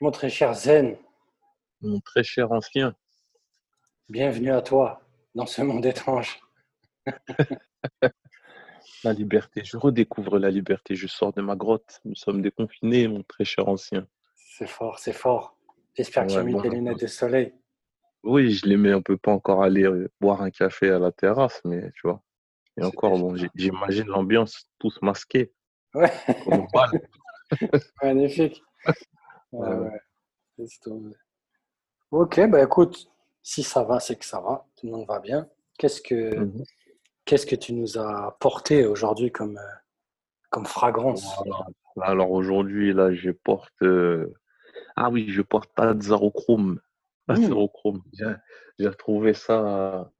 Mon très cher Zen, Mon très cher ancien. bienvenue à toi dans ce monde étrange. La liberté. Je redécouvre la liberté. Je sors de ma grotte. Nous sommes déconfinés, mon très cher ancien. C'est fort, c'est fort. J'espère que tu as mis tes lunettes de soleil. Oui, je les mets. On peut pas encore aller euh, boire un café à la terrasse, mais tu vois. Et encore, bon, j'imagine l'ambiance tous masqués. Ouais, magnifique. Ouais, Ouais, tomber. Ok, bah écoute, si ça va, c'est que ça va. Tout le monde va bien. Qu'est-ce que, Mhm. qu'est-ce que tu nous as porté aujourd'hui comme, euh, comme fragrance? Voilà. Alors aujourd'hui, là, je porte. euh, Ah oui, je porte pas de Zarochrome. Pas de Mmh. Zarochrome. J'ai retrouvé ça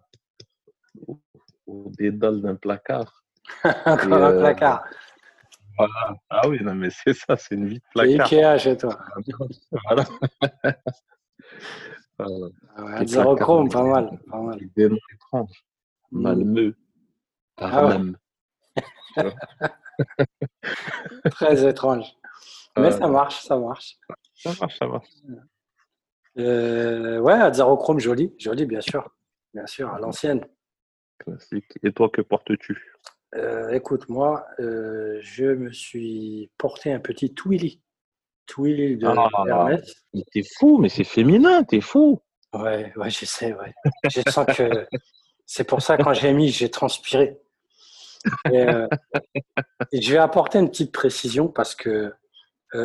au, dédale d'un placard. Encore un euh, placard. Voilà. Ah oui, non, mais c'est ça, c'est une vie de placard. Ikea chez toi. Voilà. Voilà. Ah ouais, placards, pas mal, pas mal. des noms étranges. Mm. Malmeux. Ah ouais. Très étrange. Mais ça marche, ça marche. ça marche, ça marche. Euh, ouais, Adzerochrome, joli, joli, bien sûr. Bien sûr, à l'ancienne. Classique. Et toi, que portes-tu? Euh, écoute, moi, euh, je me suis porté un petit Twilly. Twilly de Ah. Hermès. Mais t'es fou, mais c'est féminin, t'es fou. Ouais, ouais, je sais, ouais. Je sens que c'est pour ça, quand j'ai mis, j'ai transpiré. Et, euh, et je vais apporter une petite précision parce que,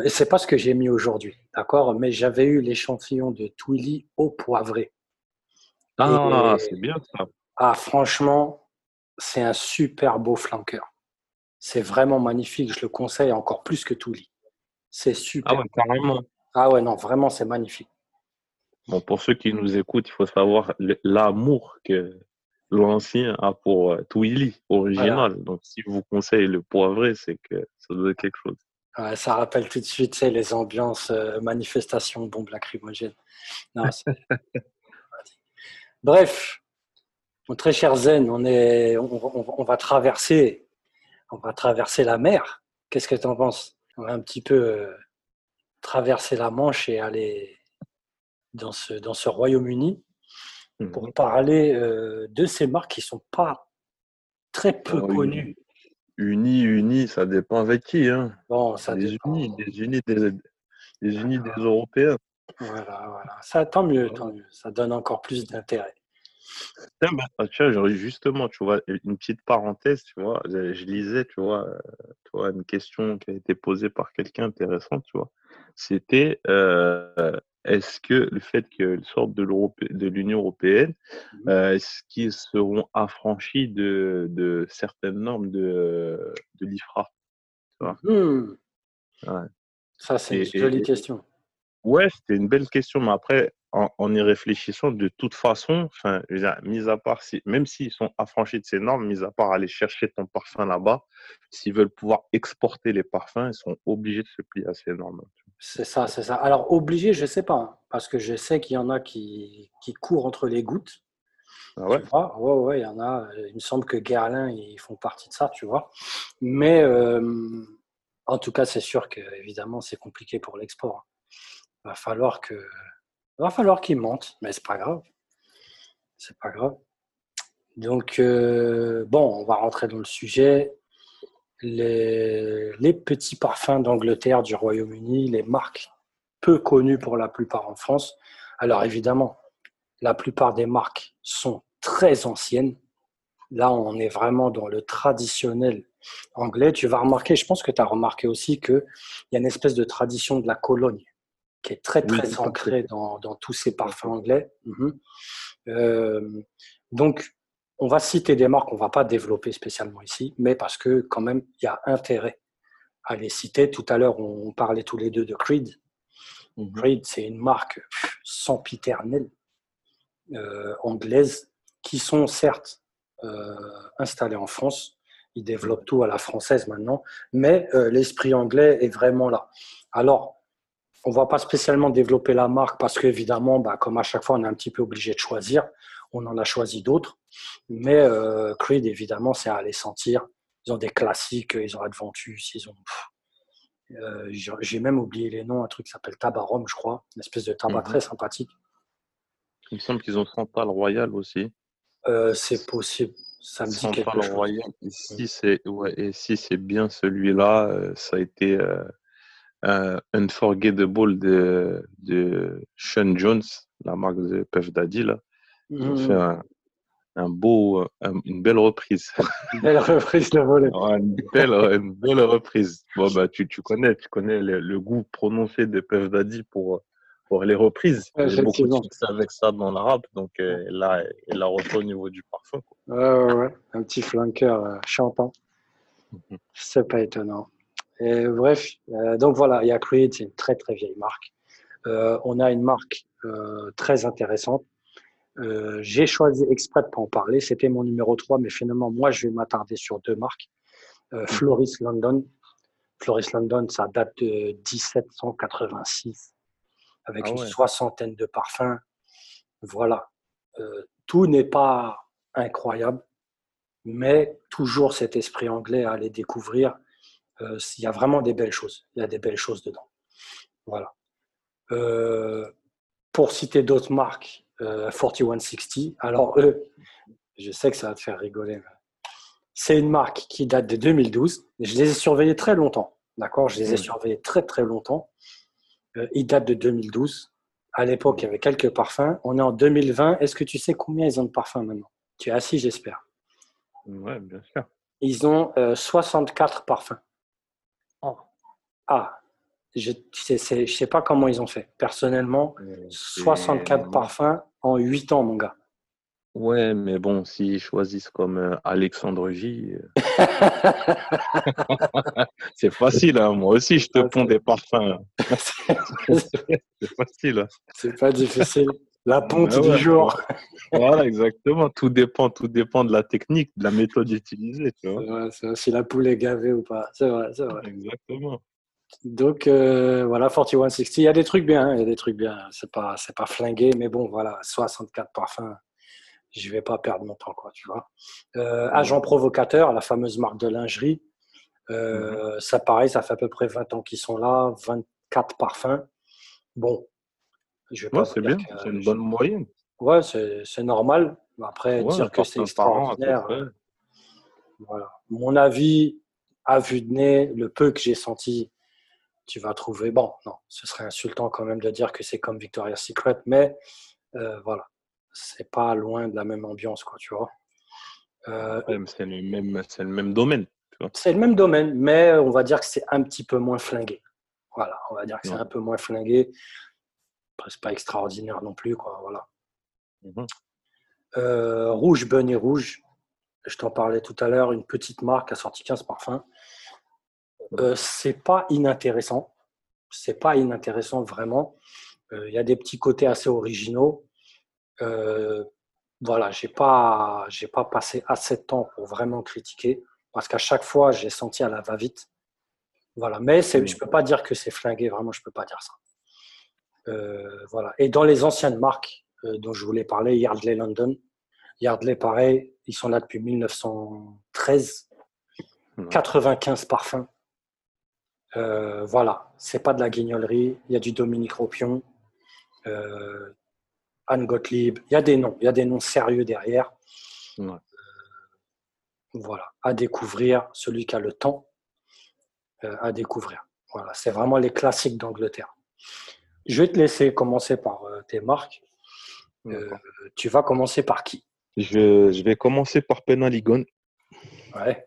et c'est pas ce que j'ai mis aujourd'hui, d'accord, mais j'avais eu l'échantillon de Twilly au poivré. Ah, c'est bien ça. Ah, franchement, c'est un super beau flanqueur. C'est vraiment magnifique. Je le conseille encore plus que Twilly. C'est super. Ah ouais, carrément. Ah ouais, non, vraiment, c'est magnifique. Bon, pour ceux qui nous écoutent, il faut savoir l'amour que l'ancien a pour euh, Twilly original. Donc, si vous conseille le poivré, c'est que ça doit être quelque chose. Ouais, ça rappelle tout de suite sais, les ambiances, euh, manifestations, bombes lacrymogènes. Non, c'est- Bref, mon très cher Zen, on, est, on, on- on va traverser, on va traverser la mer. Qu'est-ce que tu en penses? On va un petit peu euh, traverser la Manche et aller dans ce, dans ce Royaume-Uni pour Mhm. parler euh, de ces marques qui sont pas très peu Ah connues. Unis, unis, ça dépend avec qui. Hein. Bon, ça des dépend. unis, des unis des, des unis des Européens. Voilà, voilà. Ça, tant mieux, tant mieux. Ça donne encore plus d'intérêt. Tiens, ah, tiens, j'aurais justement, tu vois, une petite parenthèse, tu vois, je, lisais, tu vois, euh, tu vois, une question qui a été posée par quelqu'un intéressant, tu vois. C'était, euh, est-ce que le fait qu'ils sortent de l'Union européenne, Mhm. euh, est-ce qu'ils seront affranchis de, de certaines normes de, de l'IFRA? Ouais. Ça, c'est une jolie et- question. Ouais, c'était une belle question, mais après, en, en y réfléchissant, de toute façon, enfin, je veux dire, mis à part si, même s'ils sont affranchis de ces normes, mis à part aller chercher ton parfum là-bas, s'ils veulent pouvoir exporter les parfums, ils sont obligés de se plier à ces normes. C'est ça, c'est ça. Alors, obligé, je sais pas, hein, parce que je sais qu'il y en a qui, qui courent entre les gouttes. Ah ouais? Ouais, ouais, il y en a. euh, Il me semble que Guerlain, ils font partie de ça, tu vois. Mais euh, en tout cas, c'est sûr que évidemment, c'est compliqué pour l'export. Il va falloir que, va falloir qu'ils mentent, mais c'est pas grave. C'est pas grave. Donc, euh, bon, on va rentrer dans le sujet. Les, les petits parfums d'Angleterre, du Royaume-Uni, les marques peu connues pour la plupart en France. Alors évidemment, la plupart des marques sont très anciennes. Là, on est vraiment dans le traditionnel anglais. Tu vas remarquer, je pense que tu as remarqué aussi qu'il y a une espèce de tradition de la Cologne qui est très, très ancrée dans, dans tous ces parfums anglais. Mhm. Euh, donc, on va citer des marques qu'on ne va pas développer spécialement ici, mais parce que quand même, il y a intérêt à les citer. Tout à l'heure, on parlait tous les deux de Creed. Mhm. Creed, c'est une marque sempiternelle euh, anglaise qui sont certes euh, installées en France. Ils développent tout à la française maintenant, mais euh, l'esprit anglais est vraiment là. Alors, on va pas spécialement développer la marque parce qu'évidemment, bah, comme à chaque fois, on est un petit peu obligé de choisir. On en a choisi d'autres, mais euh, Creed, évidemment, c'est à aller sentir. Ils ont des classiques, ils ont Adventus, ils ont Euh, j'ai même oublié les noms, un truc qui s'appelle Tabarom, je crois, une espèce de tabac mhm. très sympathique. Il me semble qu'ils ont Santal Royal aussi. Euh, c'est possible. Ça me dit quelque chose. Royal. Et si c'est ouais, et si c'est bien celui-là, ça a été un Unforgettable de, de Sean Jones, la marque de Puff Daddy. Là. Ils ont fait mhm. un, beau, une belle reprise. Une belle reprise de volet. une, belle, une belle reprise. Bon, bah, tu, tu connais, tu connais le, goût prononcé de Puff Daddy pour, pour les reprises. Y a beaucoup de succès avec ça dans l'arabe. Donc euh, là, il a refait au niveau du parfum. Quoi. Ouais, ouais, ouais, Un petit flanqueur euh, chantant. Mhm. C'est pas étonnant. Et, bref, euh, donc voilà, il y a Creed, c'est une très très vieille marque. on a une marque très intéressante euh, j'ai choisi exprès de pas en parler. C'était mon numéro 3, mais finalement, moi, je vais m'attarder sur deux marques. Euh, Floris London. Floris London, ça date de 1786, avec ah une soixantaine de parfums. Voilà. Euh, tout n'est pas incroyable, mais toujours cet esprit anglais à aller découvrir. Il y a vraiment des belles choses. Il y a des belles choses dedans. Voilà. pour citer d'autres marques, 4160. Euh, Alors eux, je sais que ça va te faire rigoler. C'est une marque qui date de 2012. Je les ai surveillés très longtemps. D'accord? Je les ai surveillés très très longtemps. Euh, ils datent de 2012. À l'époque, il y avait quelques parfums. On est en 2020. Est-ce que tu sais combien ils ont de parfums maintenant? Tu es assis, j'espère. Oui, bien sûr. Ils ont 64 euh, parfums. Ah, je ne sais, pas comment ils ont fait. Personnellement, 64 parfums en 8 ans, mon gars. Ouais, mais bon, s'ils choisissent comme euh, Alexandre J, euh, c'est facile. Hein. Moi aussi, je te ponds des parfums. c'est facile. Hein. C'est pas difficile. La ponte du jour. voilà, exactement. Tout dépend, tout dépend de la technique, de la méthode utilisée. Tu vois. si la poule est gavée ou pas. C'est vrai, c'est vrai. Exactement. Donc euh, voilà, 4160. Il y a des trucs bien, il y a des trucs bien. C'est pas, c'est pas flingué, mais bon, voilà, 64 parfums. Je vais pas perdre mon temps, quoi, tu vois. Euh, agent provocateur, la fameuse marque de lingerie. Euh, mhm. Ça, pareil, ça fait à peu près 20 ans qu'ils sont là, 24 parfums. Bon, je vais pas. c'est bien, c'est une bonne moyenne. Ouais, c'est normal. Après, dire que c'est extraordinaire. voilà. Mon avis, à vue de nez, le peu que j'ai senti, tu vas trouver. Bon, non, ce serait insultant quand même de dire que c'est comme Victoria's Secret, mais euh, voilà, c'est pas loin de la même ambiance, quoi, tu vois. Euh, c'est le, même, le même domaine. C'est le même domaine, mais on va dire que c'est un petit peu moins flingué. Voilà, on va dire que c'est un peu moins flingué. C'est pas extraordinaire non plus, quoi. Voilà. Mhm. Euh, rouge, Bunny Rouge. Je t'en parlais tout à l'heure, une petite marque a sorti 15 parfums. Euh, c'est pas inintéressant. C'est pas inintéressant vraiment. Euh, il y a des petits côtés assez originaux. Euh, voilà, j'ai pas, j'ai pas passé assez de temps pour vraiment critiquer parce qu'à chaque fois, j'ai senti à la va-vite. Voilà, mais c'est, je peux pas dire que c'est flingué, vraiment, je peux pas dire ça. voilà. Et dans les anciennes marques dont je voulais parler, Yardley London, Yardley, pareil, ils sont là depuis 1913. 95 parfums. Euh, voilà, c'est pas de la guignolerie. Il y a du Dominique Ropion, euh, Anne Gottlieb. Il y a des noms, il y a des noms sérieux derrière. Euh, voilà, à découvrir. Celui qui a le temps à découvrir. Voilà, c'est vraiment les classiques d'Angleterre. Je vais te laisser commencer par tes marques. tu vas commencer par qui? Je, je, vais commencer par Penaligon. Ouais.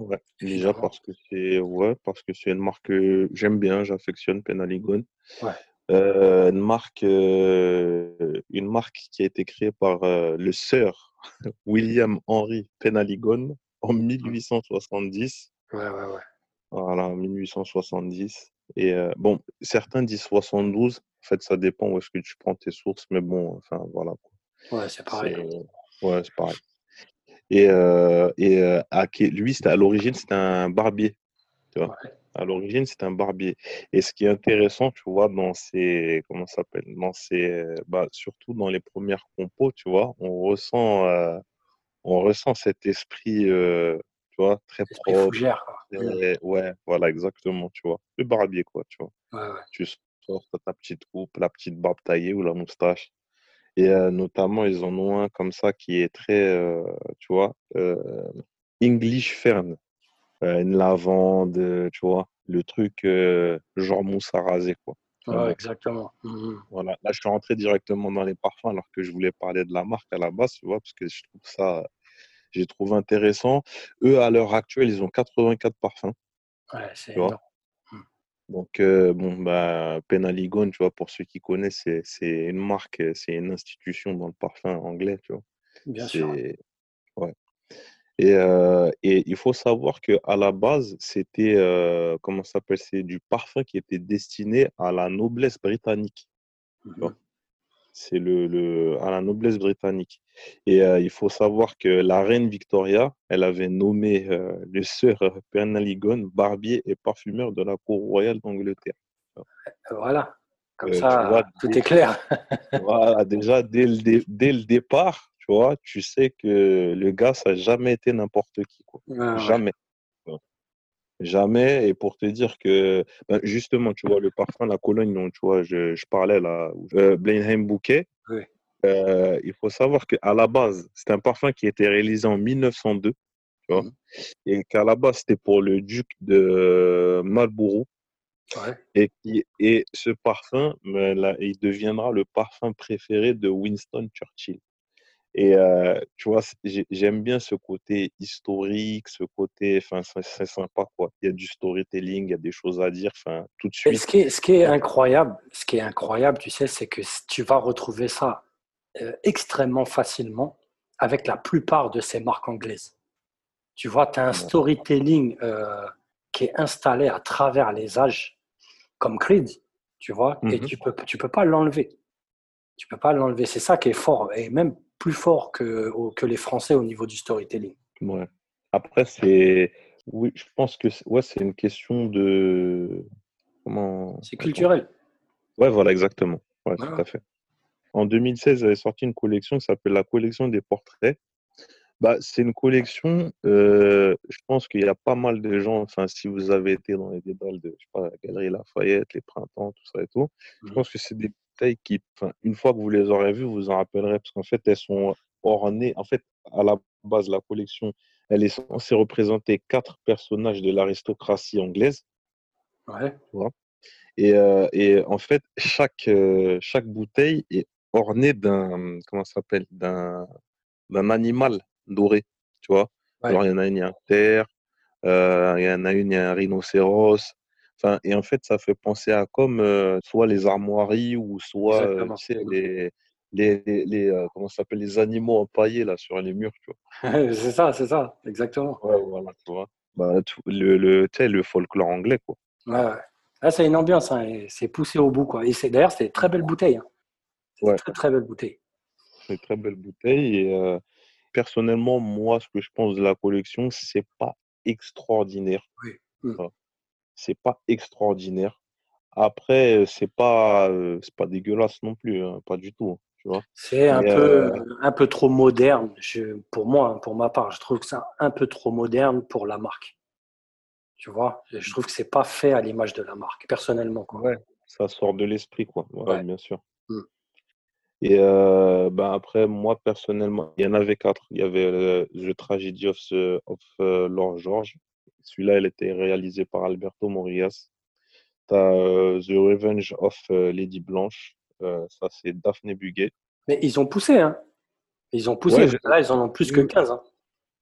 Ouais, déjà parce que c'est ouais, parce que c'est une marque que j'aime bien, j'affectionne Penaligon. Ouais. Euh, une marque euh, une marque qui a été créée par euh, le sœur William Henry Penaligon en 1870. Ouais, ouais, ouais. Voilà, 1870. Et bon, certains disent 72. En fait, ça dépend où est-ce que tu prends tes sources, mais bon, enfin voilà. Ouais, c'est pareil. Ouais, c'est pareil. Et, euh, et euh, lui, à l'origine, c'était un barbier. Tu vois À l'origine, c'est un barbier. Et ce qui est intéressant, tu vois, dans ces. Comment ça s'appelle Dans ces. Bah, surtout dans les premières compos, tu vois, on ressent, euh, on ressent cet esprit. tu tu vois, très propre. fougère, quoi. Ouais, voilà, exactement, tu vois. Le barbier, quoi, tu vois. Ouais, ouais. Tu sors, ta petite coupe, la petite barbe taillée ou la moustache. Et euh, notamment, ils en ont un comme ça qui est très, euh, tu vois, English Fern. Une lavande, tu vois, le truc genre mousse à raser, quoi. Ouais, exactement. Mm, mm. voilà. Là, je suis rentré directement dans les parfums alors que je voulais parler de la marque à la base, tu vois, parce que je trouve ça, j'ai trouvé intéressant. Eux, à l'heure actuelle, ils ont 84 parfums, Ouais, c'est énorme. Donc, euh, bon, bah, Penaligon, tu vois, pour ceux qui connaissent, c'est une marque, euh, c'est une institution dans le parfum anglais, tu vois. Bien sûr. Ouais. Et, euh, et il faut savoir que à la base, c'était, euh, comment ça s'appelle, c'est du parfum qui était destiné à la noblesse britannique, tu vois. C'est le, le, à la noblesse britannique. Et euh, il faut savoir que la reine Victoria, elle avait nommé euh, le sir Penaligon barbier et parfumeur de la cour royale d'Angleterre. Voilà. Comme Euh, ça, vois, tout est clair. voilà, déjà, dès le, dès le départ, tu vois, tu sais que le gars, ça n'a jamais été n'importe qui, quoi. Jamais. Jamais. Et pour te dire que, ben, justement, tu vois, le parfum, la Cologne dont, tu vois, je, je parlais là, euh, Blenheim Bouquet, Oui. euh, il faut savoir qu'à la base, c'est un parfum qui a été réalisé en 1902, tu vois, Mhm. et qu'à la base, c'était pour le duc de Marlborough. Ouais. Et, qui, et ce parfum, ben, là, il deviendra le parfum préféré de Winston Churchill. Et euh, tu vois, j'aime bien ce côté historique, ce côté, enfin, c'est sympa, quoi. Il y a du storytelling, il y a des choses à dire, enfin, tout de Et suite. ce qui est, ce qui est incroyable, ce qui est incroyable, tu sais, c'est que tu vas retrouver ça euh, extrêmement facilement avec la plupart de ces marques anglaises. Tu vois, tu as un storytelling euh, qui est installé à travers les âges, comme Creed, tu vois, et Mhm. tu peux, tu peux pas l'enlever. Tu peux pas l'enlever. C'est ça qui est fort, et même plus fort que, les Français au niveau du storytelling. Ouais. Après, c'est, oui, je pense que c'est- ouais, une question de, comment, C'est culturel. Ouais, voilà, exactement. Ouais, tout à fait. En 2016, ils avaient sorti une collection qui s'appelle la collection des portraits. Bah, c'est une collection, euh, je pense qu'il y a pas mal de gens, enfin, si vous avez été dans les dédales de, je sais pas, la Galerie Lafayette, les printemps, tout ça et tout, je Mhm. pense que c'est des bouteilles qui, une fois que vous les aurez vues, vous en rappellerez, parce qu'en fait, elles sont ornées, en fait, à la base, la collection, elle est censée représenter quatre personnages de l'aristocratie anglaise, Ouais. vois? Et, euh, et en fait, chaque, euh, chaque bouteille est ornée d'un, comment s'appelle, d'un, d'un animal doré, tu vois? Ouais. Alors, il y en a une, il y a un cerf, euh, il y en a une, il y a un rhinocéros. Enfin, et en fait, ça fait penser à comme euh, soit les armoiries ou soit, euh, tu sais, les, les, les, les, euh, comment s'appelle, les animaux empaillés là sur les murs, tu c'est ça, c'est ça, exactement. vois. Ouais, voilà, tu vois? Bah, le, le, tu sais, le folklore anglais, quoi. Ouais. Là, c'est une ambiance, hein, c'est poussé au bout. Quoi. Et c'est, d'ailleurs, c'est très belles bouteilles. Hein. C'est Ouais. très, très belles bouteilles. C'est une très belle bouteille. Et personnellement, moi, ce que je pense de la collection, c'est pas extraordinaire. Oui. Mm. Voilà. C'est pas extraordinaire. Après, c'est pas, euh, c'est pas dégueulasse non plus, hein, pas du tout, hein, tu vois? C'est un Mais, peu, euh, un peu trop moderne. Je, pour moi, hein, pour ma part, je trouve que c'est un peu trop moderne pour la marque. Tu vois, je trouve que c'est pas fait à l'image de la marque, personnellement. Quoi. ouais, ça sort de l'esprit, quoi. Ouais, Ouais. bien sûr. Mm. Et euh, ben après, moi, personnellement, il y en avait quatre. Il y avait euh, The Tragedy of, the- of euh, Lord George. Celui-là, il était réalisé par Alberto Morillas. Tu as The Revenge of euh, Lady Blanche. Euh, ça, c'est Daphné Buguet. Mais ils ont poussé, hein. Ils ont poussé. Ouais, je- Là, ils en ont plus que Oui. 15. Hein.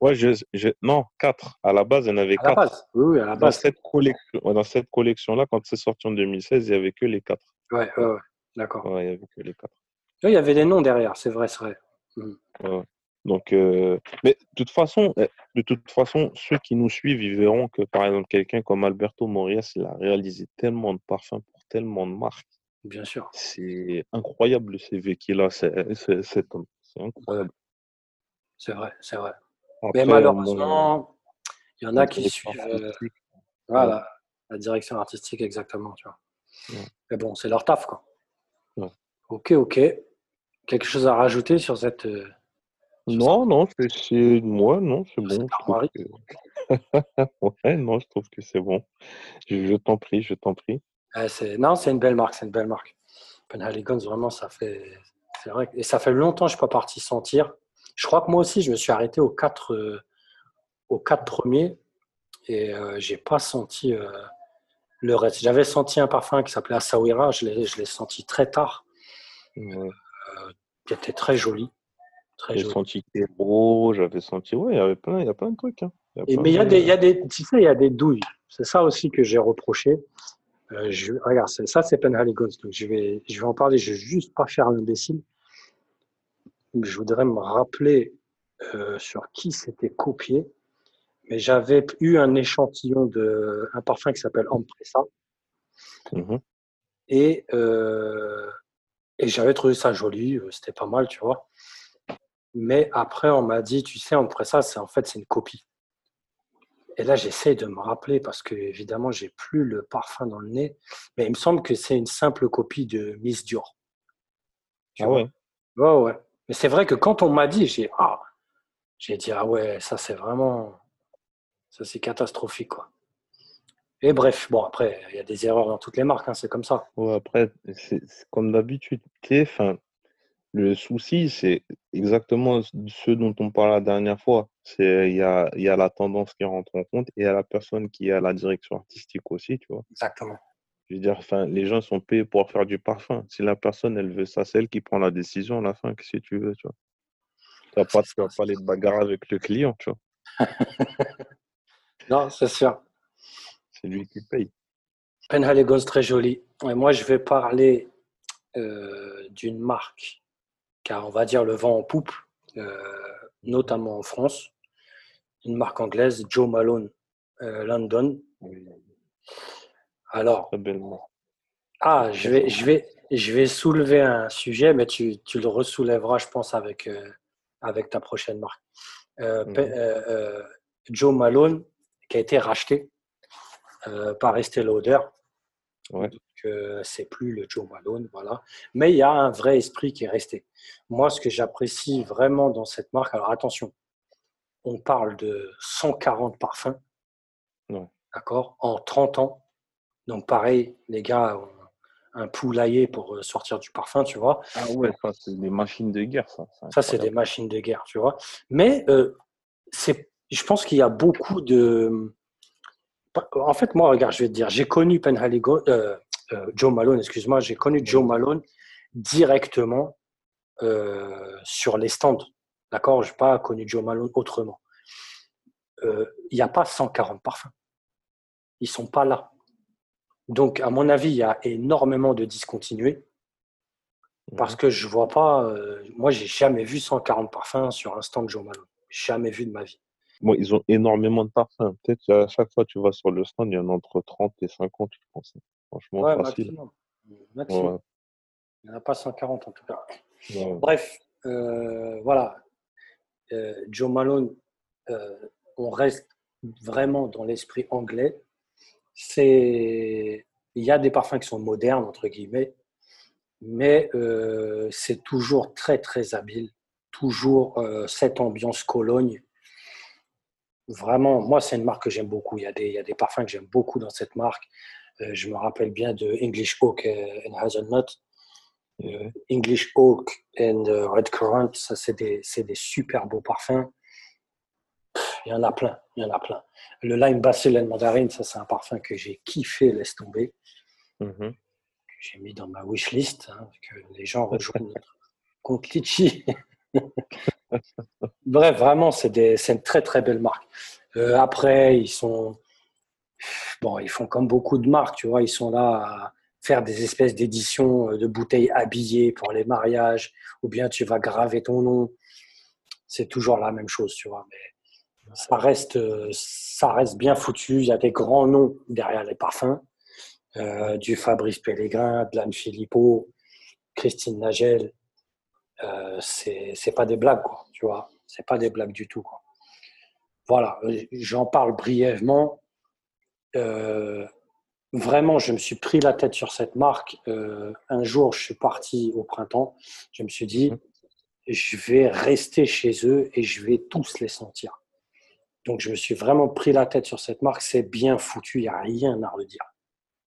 Ouais, je, je- non, quatre. À la base, il y en avait À la quatre. base. Oui, oui, à la Dans base. cette collection, ouais, dans cette collection-là, quand c'est sorti en 2016, il n'y avait que les quatre. Ouais, ouais, ouais. D'accord. Ouais, il n'y avait que les quatre. Oui, il y avait des noms derrière, c'est vrai, c'est vrai. Mm. Ouais. Donc, euh, mais de toute façon, euh, de toute façon, ceux qui nous suivent, ils verront que, par exemple, quelqu'un comme Alberto Morillas, il a réalisé tellement de parfums pour tellement de marques. Bien sûr. C'est incroyable le CV qu'il a, cet homme. C'est incroyable. C'est vrai, c'est vrai. Après, Mais malheureusement, il y en a qui suivent euh, voilà, la direction artistique, exactement. Tu vois. Ouais. Mais bon, c'est leur taf, quoi. Ouais. Ok, ok. Quelque chose à rajouter sur cette. Non, non, c'est moi, non, c'est bon. je que- ouais, non, je trouve que c'est bon. Je, t'en prie, je t'en prie. non, c'est une belle marque, c'est une belle marque. Penhaligon's, vraiment, ça fait. C'est vrai. Et ça fait longtemps que je ne suis pas parti sentir. Je crois que moi aussi, je me suis arrêté aux quatre, euh, aux quatre premiers et euh, je n'ai pas senti euh, le reste. J'avais senti un parfum qui s'appelait Asawira, je l'ai senti très tard, qui était très joli. J'ai senti Kero, j'avais senti. Ouais, il y avait plein, il y a plein de trucs. Hein. mais il y, a des, il y a des, tu sais, il y a des douilles. C'est ça aussi que j'ai reproché. Euh, je, regarde, ça c'est Penhaligon's, donc je vais, je vais en parler. Je vais juste pas faire l'imbécile. Je voudrais me rappeler euh, sur qui c'était copié. Mais j'avais eu un échantillon de un parfum qui s'appelle Ampressa. Mm-hmm. Et, euh, et j'avais trouvé ça joli, c'était pas mal, tu vois. Mais après, on m'a dit, tu sais, Ampressa, c'est en fait c'est une copie. Et là, j'essaie de me rappeler parce que, évidemment, j'ai plus le parfum dans le nez. Mais il me semble que c'est une simple copie de Miss Dior. ah ouais Ouais, ouais. Mais c'est vrai que quand on m'a dit, j'ai ah, j'ai dit, ah ouais, ça c'est vraiment. Ça c'est catastrophique, quoi. Et bref, bon, après, il y a des erreurs dans toutes les marques, hein, c'est comme ça. Ouais, après, c'est comme d'habitude. Enfin, le souci, c'est exactement ce dont on parlait la dernière fois. C'est il y a, y a la tendance qui rentre en compte et il y a la personne qui a la direction artistique aussi, tu vois. Exactement. Je veux dire, les gens sont payés pour faire du parfum. Si la personne, elle veut ça, c'est elle qui prend la décision à la fin, que si tu veux, tu vois. Tu vas pas, vas pas les bagarres avec le client, tu vois. non, c'est sûr. C'est lui qui paye. Penhaligon's très joli. Et moi, je vais parler euh, d'une marque car on va dire le vent en poupe, euh, notamment en France. Une marque anglaise, Joe Malone euh, London. Alors, ah, je vais, je, vais, je vais soulever un sujet, mais tu, tu le ressoulèveras, je pense, avec, euh, avec ta prochaine marque. Mhm. Joe Malone, qui a été racheté par Estée Lauder. Ouais que c'est plus le Joe Malone, voilà. Mais il y a un vrai esprit qui est resté. Moi, ce que j'apprécie vraiment dans cette marque, alors attention, on parle de 140 parfums, d'accord, en 30 ans. Donc pareil, les gars ont un poulailler pour euh, sortir du parfum, tu vois. Ah ouais, ça c'est des machines de guerre, ça. Ça c'est des machines de guerre, tu vois. Mais euh, c'est, je pense qu'il y a beaucoup de en fait, moi, regarde, je vais te dire, j'ai connu Penhaligo, euh, euh, Joe Malone, excuse-moi, j'ai connu Joe Malone directement euh, sur les stands. D'accord Je n'ai pas connu Joe Malone autrement. Il n'y a pas 140 parfums. Ils ne sont pas là. Donc, à mon avis, il y a énormément de discontinués. Parce que je vois pas, moi, j'ai jamais vu 140 parfums sur un stand Joe Malone. Jamais vu de ma vie. Bon, ils ont énormément de parfums. Peut-être à chaque fois tu vas sur le stand, il y en a entre 30 et 50, je pense. Franchement, facile. Maximum. Il n'y en a pas 140 en tout cas. Bref, euh, voilà. Euh, Joe Malone, euh, on reste vraiment dans l'esprit anglais. C'est, il y a des parfums qui sont modernes entre guillemets, mais c'est toujours très très habile. Toujours cette ambiance Cologne vraiment, moi, c'est une marque que j'aime beaucoup. Il y, a des, il y a des parfums que j'aime beaucoup dans cette marque. Euh, je me rappelle bien de English Oak and Hazelnut. English Oak and euh, Red Currant, ça, c'est des, des, super beaux parfums. il y en a plein, il y en a plein. Le Lime Basil and Mandarin, ça, c'est un parfum que j'ai kiffé, laisse tomber. Mm-hmm. J'ai mis dans ma wishlist, hein, que les gens rejoignent notre compte Litchi. Bref, vraiment, c'est une très très belle marque. Euh, après, ils sont bon, ils font comme beaucoup de marques, tu vois, ils sont là à faire des espèces d'éditions euh, de bouteilles habillées pour les mariages, ou bien tu vas graver ton nom. C'est toujours la même chose, tu vois. Mais ça reste, ça reste bien foutu. Il y a des grands noms derrière les parfums, euh, du Fabrice Pellegrin, de l'Anne Philippot, Christine Nagel. Euh, c'est pas des blagues, quoi, tu vois. C'est pas des blagues du tout, quoi. Voilà, j'en parle brièvement. Euh, vraiment, je me suis pris la tête sur cette marque. Euh, un jour, je suis parti au printemps. Je me suis dit, je vais rester chez eux et je vais tous les sentir. Donc, je me suis vraiment pris la tête sur cette marque. C'est bien foutu, il n'y a rien à redire.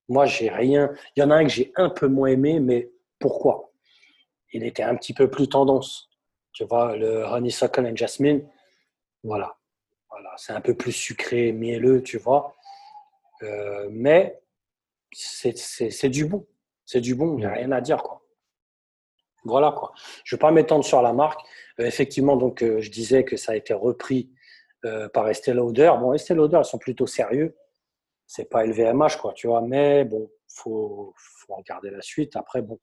Moi, j'ai rien. Il y en a un que j'ai un peu moins aimé, mais pourquoi? Il était un petit peu plus tendance. Tu vois, le Honeysuckle and Jasmine, voilà. voilà. C'est un peu plus sucré, mielleux, tu vois. Euh, mais c'est du bon. C'est du bon, il n'y a rien à dire, quoi. Voilà, quoi. Je ne vais pas m'étendre sur la marque. Euh, effectivement, donc, euh, je disais que ça a été repris par Estée Lauder. Bon, Estée Lauder, ils sont plutôt sérieux. C'est pas LVMH, quoi, tu vois. Mais bon, faut, faut regarder la suite. Après, bon,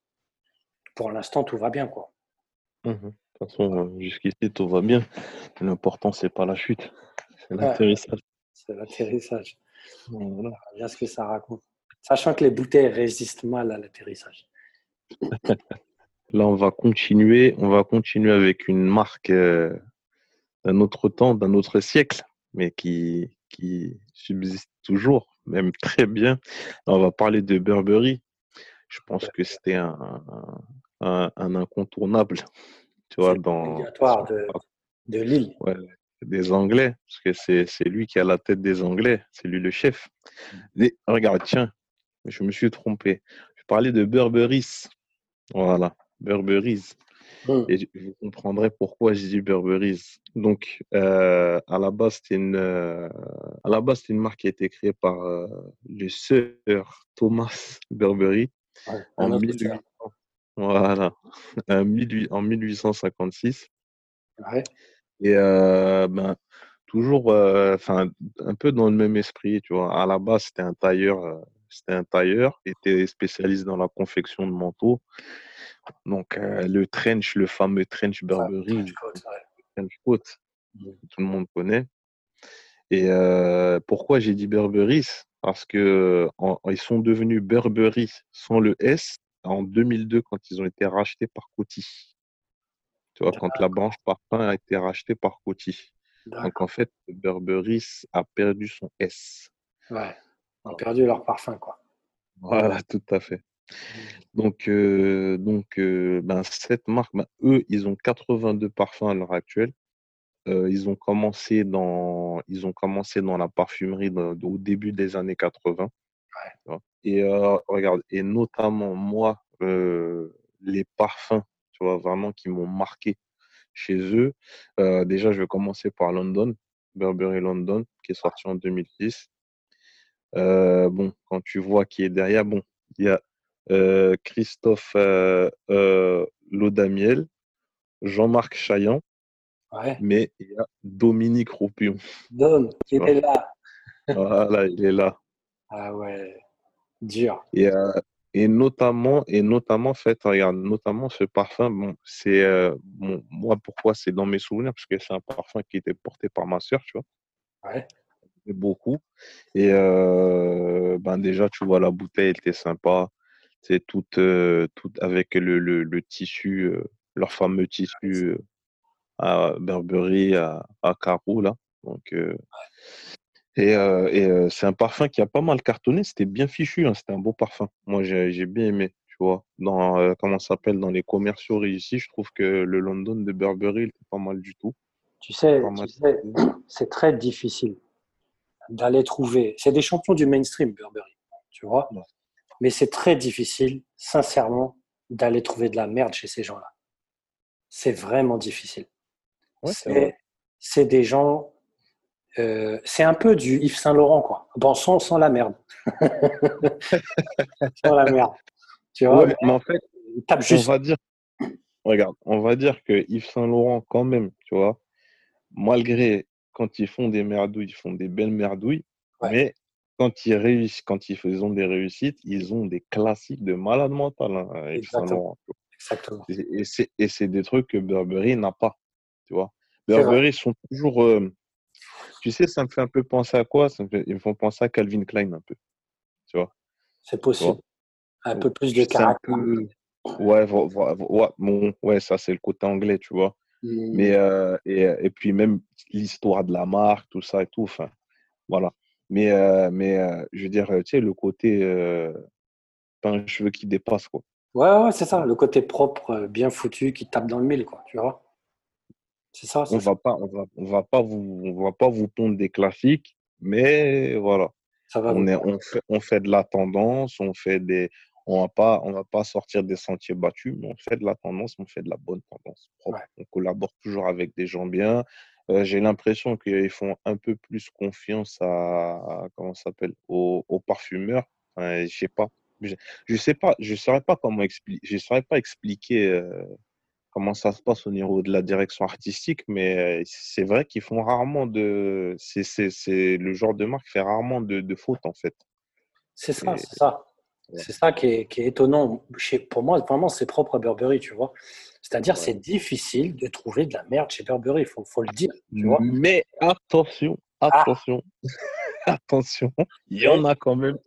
pour l'instant, tout va bien, quoi. Mmh de toute façon, jusqu'ici, tout va bien. L'important, c'est pas la chute, c'est l'atterrissage. c'est l'atterrissage. Voilà. Bien ce que ça raconte. Sachant que les bouteilles résistent mal à l'atterrissage. Là, on va continuer. On va continuer avec une marque euh, d'un autre temps, d'un autre siècle, mais qui, qui subsiste toujours, même très bien. Là, on va parler de Burberry. Je pense que c'était un, un, incontournable tu vois, dans. De, de. Ouais, des Anglais, parce que c'est lui qui a la tête des Anglais, c'est lui le chef. Mm. regarde, tiens, je me suis trompé. Je parlais de Burberry's. Voilà, Burberry's. Mm. Et vous comprendrez pourquoi j'ai dit Burberry's. Donc, euh, à la base, c'était une, euh, à la base, une marque qui a été créée par euh, le sœur Thomas Burberry en 1800, voilà, en 1856. Et euh, ben, toujours, euh, enfin, un peu dans le même esprit, tu vois. À la base, c'était un tailleur, euh, c'était un tailleur, était spécialiste dans la confection de manteaux. Donc, le trench, le fameux trench Burberry, trench coat, mmh. tout le monde connaît. Et pourquoi j'ai dit Burberry? Parce que ils sont devenus Burberry sans le S en 2002 quand ils ont été rachetés par Coty. Tu vois, quand la branche parfum a été rachetée par Coty. Donc en fait, Burberry a perdu son S. Ouais, ils ont perdu leur parfum, quoi. Voilà, tout à fait. Mmh. Donc, euh, donc euh, ben, cette marque, ben, eux, ils ont 82 parfums à l'heure actuelle. Euh, ils, ont commencé dans, ils ont commencé dans la parfumerie au début des années 80. Et regarde, et notamment moi, les parfums, tu vois, vraiment qui m'ont marqué chez eux. déjà, je vais commencer par London, Burberry London, qui est sorti en 2010. bon, quand tu vois qui est derrière, bon, il y a Christophe Lodamiel, Jean-Marc Chaillan, mais il y a Dominique Roupion. Dom, il est là. voilà, il est là. Ah ouais, dur. Et, euh, et notamment, et notamment, fait, regarde, notamment ce parfum, bon, c'est euh, bon, moi pourquoi c'est dans mes souvenirs? Parce que c'est un parfum qui était porté par ma soeur, tu vois. Ouais. Beaucoup. Et euh, ben déjà, tu vois, la bouteille était sympa. C'est toute, toute avec le, le, le tissu, leur fameux tissu à Burberry, à, à Carreau, là. Donc, et, euh, euh, c'est un parfum qui a pas mal cartonné. C'était bien fichu. Hein, c'était un beau parfum. Moi, j'ai bien aimé. Tu vois, dans euh, comment s'appelle dans les commerciaux réussis, je trouve que le London de Burberry était pas mal du tout. Tu sais, c'est très difficile d'aller trouver. C'est des champions du mainstream Burberry, tu vois. Mais c'est très difficile, sincèrement, d'aller trouver de la merde chez ces gens-là. C'est vraiment difficile. c'est des gens euh, c'est un peu du Yves Saint Laurent, quoi. Bon, sans, la merde. sans la merde. Tu vois, mais en fait, tape juste. On va dire, regarde, on va dire que Yves Saint Laurent, quand même, tu vois, malgré quand ils font des merdouilles, ils font des belles merdouilles, mais quand ils réussissent, quand ils ont des réussites, ils ont des classiques de malade mental, hein, Yves Saint Laurent. Exactement. Et c'est des trucs que Burberry n'a pas, tu vois. Burberry sont toujours, euh, tu sais, ça me fait un peu penser à quoi? Ça Ils me font penser à Calvin Klein un peu. Tu vois? C'est possible. Un peu plus de caractère. Ouais, ouais, ouais, ça c'est le côté anglais, tu vois. Mmh. Mais euh, et, et, puis même l'histoire de la marque, tout ça et tout. Enfin, voilà. Mais euh, mais euh, je veux dire, tu sais, le côté pas un cheveu qui dépasse quoi. Ouais, ouais, c'est ça, le côté propre, bien foutu, qui tape dans le mille, quoi. Tu vois? C'est ça. On va pas, on va, on va pas vous, on va pas vous pondre des classiques, mais voilà. Ça va On est, on fait, on fait de la tendance, on fait des, on va pas, on va pas sortir des sentiers battus, mais on fait de la tendance, on fait de la bonne tendance propre. Ouais. On collabore toujours avec des gens bien. Euh, j'ai l'impression qu'ils font un peu plus confiance à, à- comment s'appelle, aux, aux parfumeurs. Enfin, je sais pas, je, je sais pas, je saurais pas comment expliquer, je saurais pas expliquer euh, comment ça se passe au niveau de la direction artistique, mais euh, c'est vrai qu'ils font rarement de, c'est, c'est, c'est le genre de marque qui fait rarement de, de fautes en fait. C'est ça, c'est ça. Ouais. C'est ça qui est, qui est étonnant. Chez, pour moi, vraiment, c'est propre à Burberry, tu vois. C'est-à-dire, Ouais. c'est difficile de trouver de la merde chez Burberry, il faut, faut le dire, tu vois. Mais attention, attention, attention, il y en a quand même.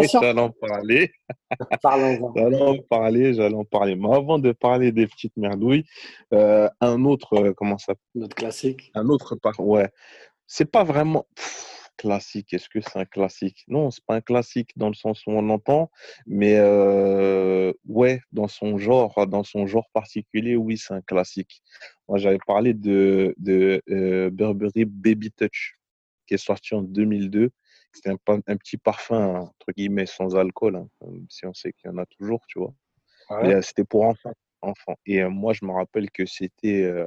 J'allais en parler, parlons-en. j'allais en parler, j'allais en parler. Mais avant de parler des petites merdouilles, euh, un autre, euh, comment ça Notre classique. Un autre par ouais. C'est pas vraiment pff, classique. Est-ce que c'est un classique? Non, c'est pas un classique dans le sens où on l'entend, mais euh, ouais, dans son genre, dans son genre particulier, oui, c'est un classique. Moi, j'avais parlé de, de euh, Burberry Baby Touch, qui est sorti en 2002. C'était un, un petit parfum, entre guillemets, sans alcool, hein, si on sait qu'il y en a toujours, tu vois. Ouais. Euh, c'était pour enfants, enfants. Et euh, moi, je me rappelle que c'était, euh,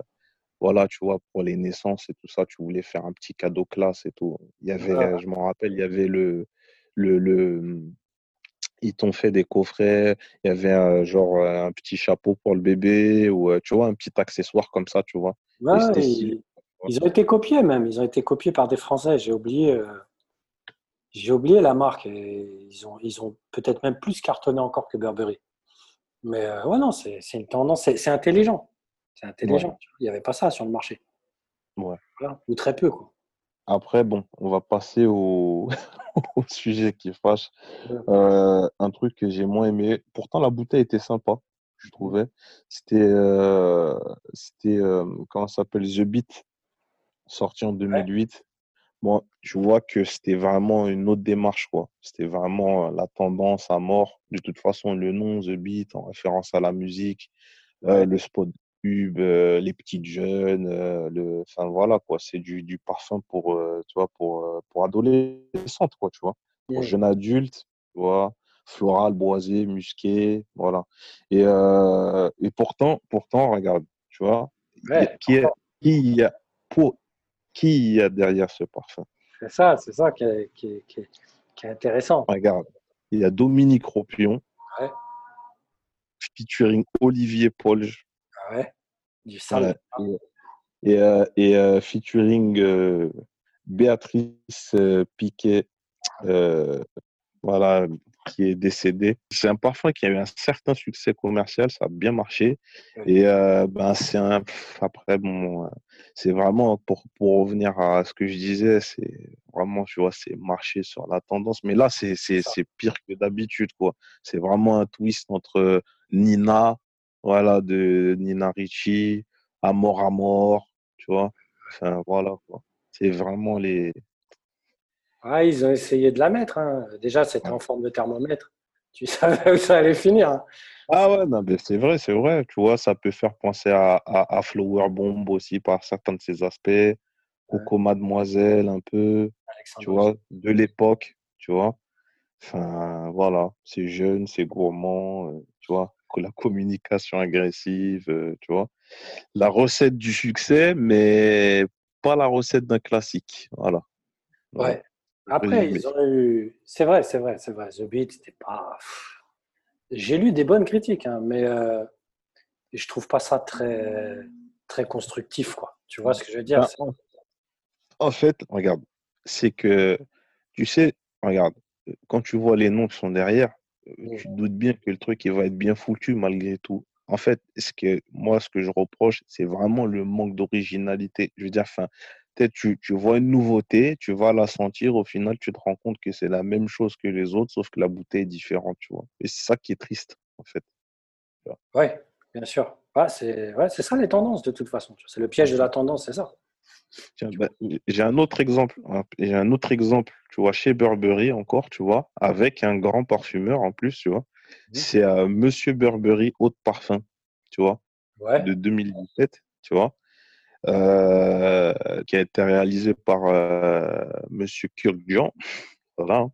voilà, tu vois, pour les naissances et tout ça, tu voulais faire un petit cadeau classe et tout. Il y avait, Ouais. je me rappelle, il y avait le, le, le, ils t'ont fait des coffrets, il y avait euh, genre un petit chapeau pour le bébé ou, tu vois, un petit accessoire comme ça, tu vois. Ouais, ils, ont été copiés même. Ils ont été copiés par des Français. J'ai oublié, euh, j'ai oublié la marque. Et ils ont, ils ont peut-être même plus cartonné encore que Burberry. Mais euh, ouais, non, c'est une tendance. C'est intelligent. C'est intelligent. Il n'y avait pas ça sur le marché. Ouais. Voilà. Ou très peu, quoi. Après, bon, on va passer au, au sujet qui fâche. Euh, un truc que j'ai moins aimé. Pourtant, la bouteille était sympa, je trouvais. C'était, euh, c'était euh, comment ça s'appelle? The Beat, sorti en 2008. Bon, je vois que c'était vraiment une autre démarche, quoi. C'était vraiment euh, la tendance à mort. De toute façon, le nom The Beat, en référence à la musique, euh, Ouais. le spot pub, euh, les petites jeunes, euh, le, enfin voilà, quoi. C'est du, du parfum pour, tu vois, pour, pour adolescentes, quoi, tu vois. Pour jeunes adultes, tu vois. Floral, boisé, musqué, voilà. Et, euh, et pourtant, pourtant, regarde, tu vois, Ouais, qui est, qui y a, pour, qui y a derrière ce parfum? C'est ça, c'est ça qui est, qui est- qui est- qui est intéressant. Regarde, il y a Dominique Ropion, Ouais. featuring Olivier Polge, Ah ouais. Du sale. et, et, euh, et, euh, featuring euh, Béatrice euh, Piquet, euh, voilà, qui est décédée. C'est un parfum qui a eu un certain succès commercial, ça a bien marché. Et euh, ben c'est un après bon, euh, c'est vraiment pour pour revenir à ce que je disais, c'est vraiment tu vois, c'est marcher sur la tendance. Mais là c'est c'est Ça. c'est pire que d'habitude quoi. C'est vraiment un twist entre Nina, voilà de Nina Ricci, Amor Amor, tu vois. Enfin voilà quoi. C'est vraiment les Ah, ils ont essayé de la mettre. hein. Déjà, c'était en forme de thermomètre. Tu savais où ça allait finir. hein. Ah ouais, non, mais c'est vrai, c'est vrai. Tu vois, ça peut faire penser à, à, à Flower Bomb aussi par certains de ses aspects. Coco Mademoiselle, un peu, tu Alexandre. vois, de l'époque, tu vois. Enfin, voilà, c'est jeune, c'est gourmand, euh, tu vois, la communication agressive, euh, tu vois. La recette du succès, mais pas la recette d'un classique. Voilà. Voilà. Ouais. Après, ils ont eu. C'est vrai, c'est vrai, c'est vrai. The Beat, c'était pas. J'ai lu des bonnes critiques, hein, mais euh, je trouve pas ça très, très constructif, quoi. Tu vois ce que je veux dire? C'est- en, en fait, regarde, c'est que, tu sais, regarde, quand tu vois les noms qui sont derrière, euh, tu te doutes bien que le truc il va être bien foutu malgré tout. En fait, ce que moi, ce que je reproche, c'est vraiment le manque d'originalité. Je veux dire, enfin, peut-être tu, tu vois une nouveauté, tu vas la sentir, au final, tu te rends compte que c'est la même chose que les autres, sauf que la bouteille est différente, tu vois. Et c'est ça qui est triste, en fait. Ouais, bien sûr. Ouais, c'est ouais, ça les tendances, de toute façon. C'est le piège de la tendance, c'est ça. Ben, j'ai un autre exemple. hein. J'ai un autre exemple, tu vois, chez Burberry encore, tu vois, avec un grand parfumeur en plus, tu vois. Mhm. C'est euh, Monsieur Burberry Haute Parfum, tu vois, Ouais. de 2017, tu vois. Euh, qui a été réalisé par euh, Monsieur Kurgan. Voilà. Hein.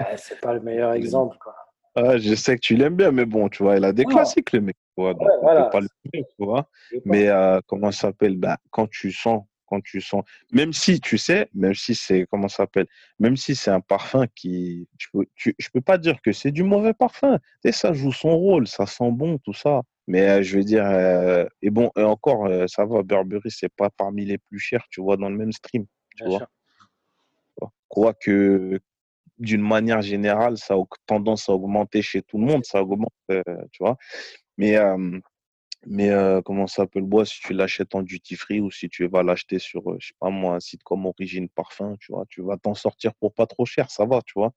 Ouais, c'est pas le meilleur exemple, quoi. Ah, je sais que tu l'aimes bien, mais bon, tu vois, il a des classiques, le mec. Tu vois, pas le tu vois. Mais euh, comment ça s'appelle? Bah, Quand tu sens quand tu sens, même si tu sais, même si c'est, comment ça s'appelle, même si c'est un parfum qui, tu peux, tu, je peux pas dire que c'est du mauvais parfum. Et ça joue son rôle, ça sent bon, tout ça. Mais euh, je veux dire, euh, et bon, et encore, euh, ça va, Burberry, c'est pas parmi les plus chers, tu vois, dans le même stream, tu vois. Quoi que, d'une manière générale, ça a tendance à augmenter chez tout le monde, ça augmente, tu vois. Mais mais euh, comment ça s'appelle le bois si tu l'achètes en duty free ou si tu vas l'acheter sur, euh, je sais pas moi, un site comme Origine Parfum, tu vois, tu vas t'en sortir pour pas trop cher, ça va, tu vois.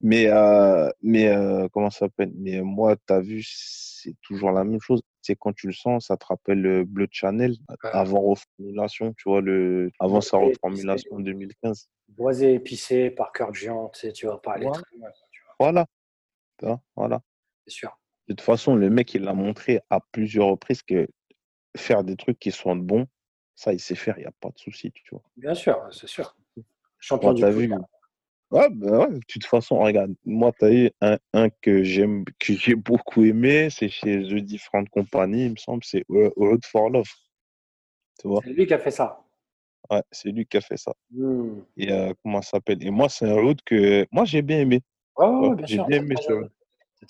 Mais, euh, mais euh, comment ça s'appelle Mais moi, tu as vu, c'est toujours la même chose. C'est quand tu le sens, ça te rappelle le Bleu Channel avant reformulation, tu vois, le, avant sa reformulation en 2015. Boisé épicé par cœur de géant, tu sais, tu vas pas aller voilà. très loin. Voilà. Voilà. C'est sûr. De toute façon, le mec, il l'a montré à plusieurs reprises que faire des trucs qui sont bons, ça, il sait faire, il n'y a pas de souci, tu vois. Bien sûr, c'est sûr. Champion du vu. Ouais, bah ouais, de toute façon, regarde, moi, tu as eu un, un que j'aime, que j'ai beaucoup aimé, c'est chez The Different Company, il me semble, c'est Road for Love. Tu vois? C'est lui qui a fait ça. Ouais, c'est lui qui a fait ça. Hmm. Et euh, comment ça s'appelle? Et moi, c'est un road que moi, j'ai bien aimé. Ouais, ouais, bien j'ai bien aimé ce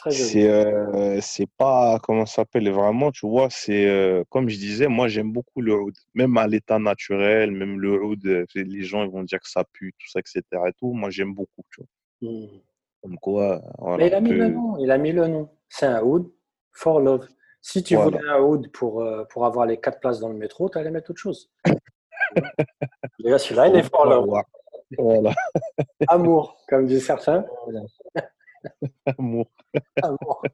C'est euh, c'est pas comment ça s'appelle vraiment, tu vois. C'est euh, comme je disais, moi j'aime beaucoup le oud, même à l'état naturel, même le oud, euh, les gens ils vont dire que ça pue, tout ça, etc. Et tout. Moi j'aime beaucoup, tu vois. Mmh. Comme quoi. Voilà, il a mis le nom. Il a mis le nom. C'est un oud for love. Si tu voulais un oud pour pour avoir les quatre places dans le métro, tu allais mettre autre chose. Celui-là, il est for love. Voilà. Amour, comme disent certains. Amour. Amour.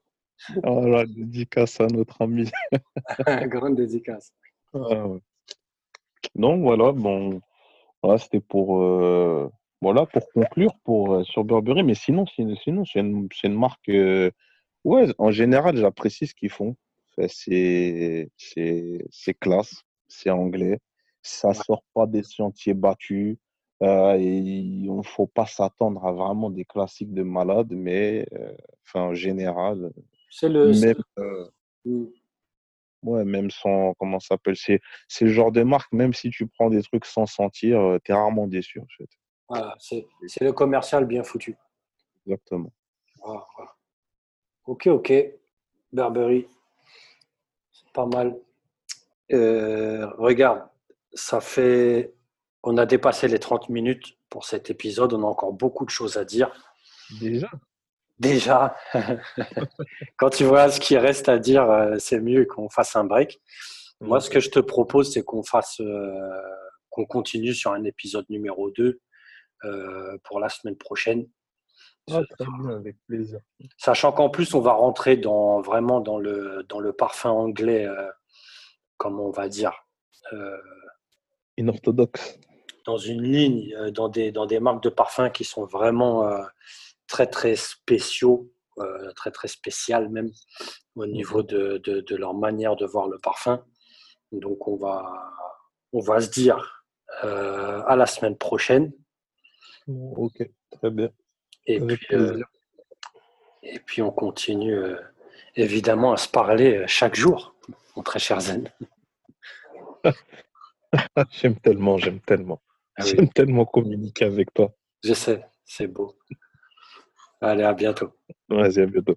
Voilà, dédicace à notre ami. Grande dédicace. Ah, Donc voilà, bon, voilà, c'était pour euh, voilà pour conclure pour euh, sur Burberry, mais sinon, sinon c'est une, une, marque. Euh, ouais, en général, j'apprécie ce qu'ils font. C'est c'est classe, c'est anglais, ça sort pas des sentiers battus. Euh, il ne faut pas s'attendre à vraiment des classiques de malade, mais euh, enfin, en général, c'est le. Même, euh, mmh. ouais, même sans. Comment ça s'appelle c'est, c'est le genre de marque, même si tu prends des trucs sans sentir, tu es rarement déçu. En fait. Voilà, c'est, c'est le commercial bien foutu. Exactement. Ok, ok. Burberry, c'est pas mal. regarde, ça fait on a dépassé les 30 minutes pour cet épisode. On a encore beaucoup de choses à dire. Déjà Déjà. Quand tu vois ce qui reste à dire, euh, c'est mieux qu'on fasse un break. Moi, ce que je te propose, c'est qu'on fasse, euh, qu'on continue sur un épisode numéro 2 euh, pour la semaine prochaine. Ah, très bien, avec plaisir. Sachant qu'en plus, on va rentrer dans, vraiment dans le, dans le parfum anglais, comme on va dire. Inorthodoxe dans une ligne, euh, dans des, dans des marques de parfums qui sont vraiment euh, très, très spéciaux, euh, très, très spéciales même au niveau mhm. de, de, leur manière de voir le parfum. Donc, on va, on va se dire à la semaine prochaine. Ok, très bien. Et, puis, et puis, on continue évidemment à se parler chaque jour, mon très cher Zen. j'aime tellement, j'aime tellement. Ah J'aime tellement communiquer avec toi. Je sais, c'est beau. Allez, à bientôt. Vas-y, à bientôt.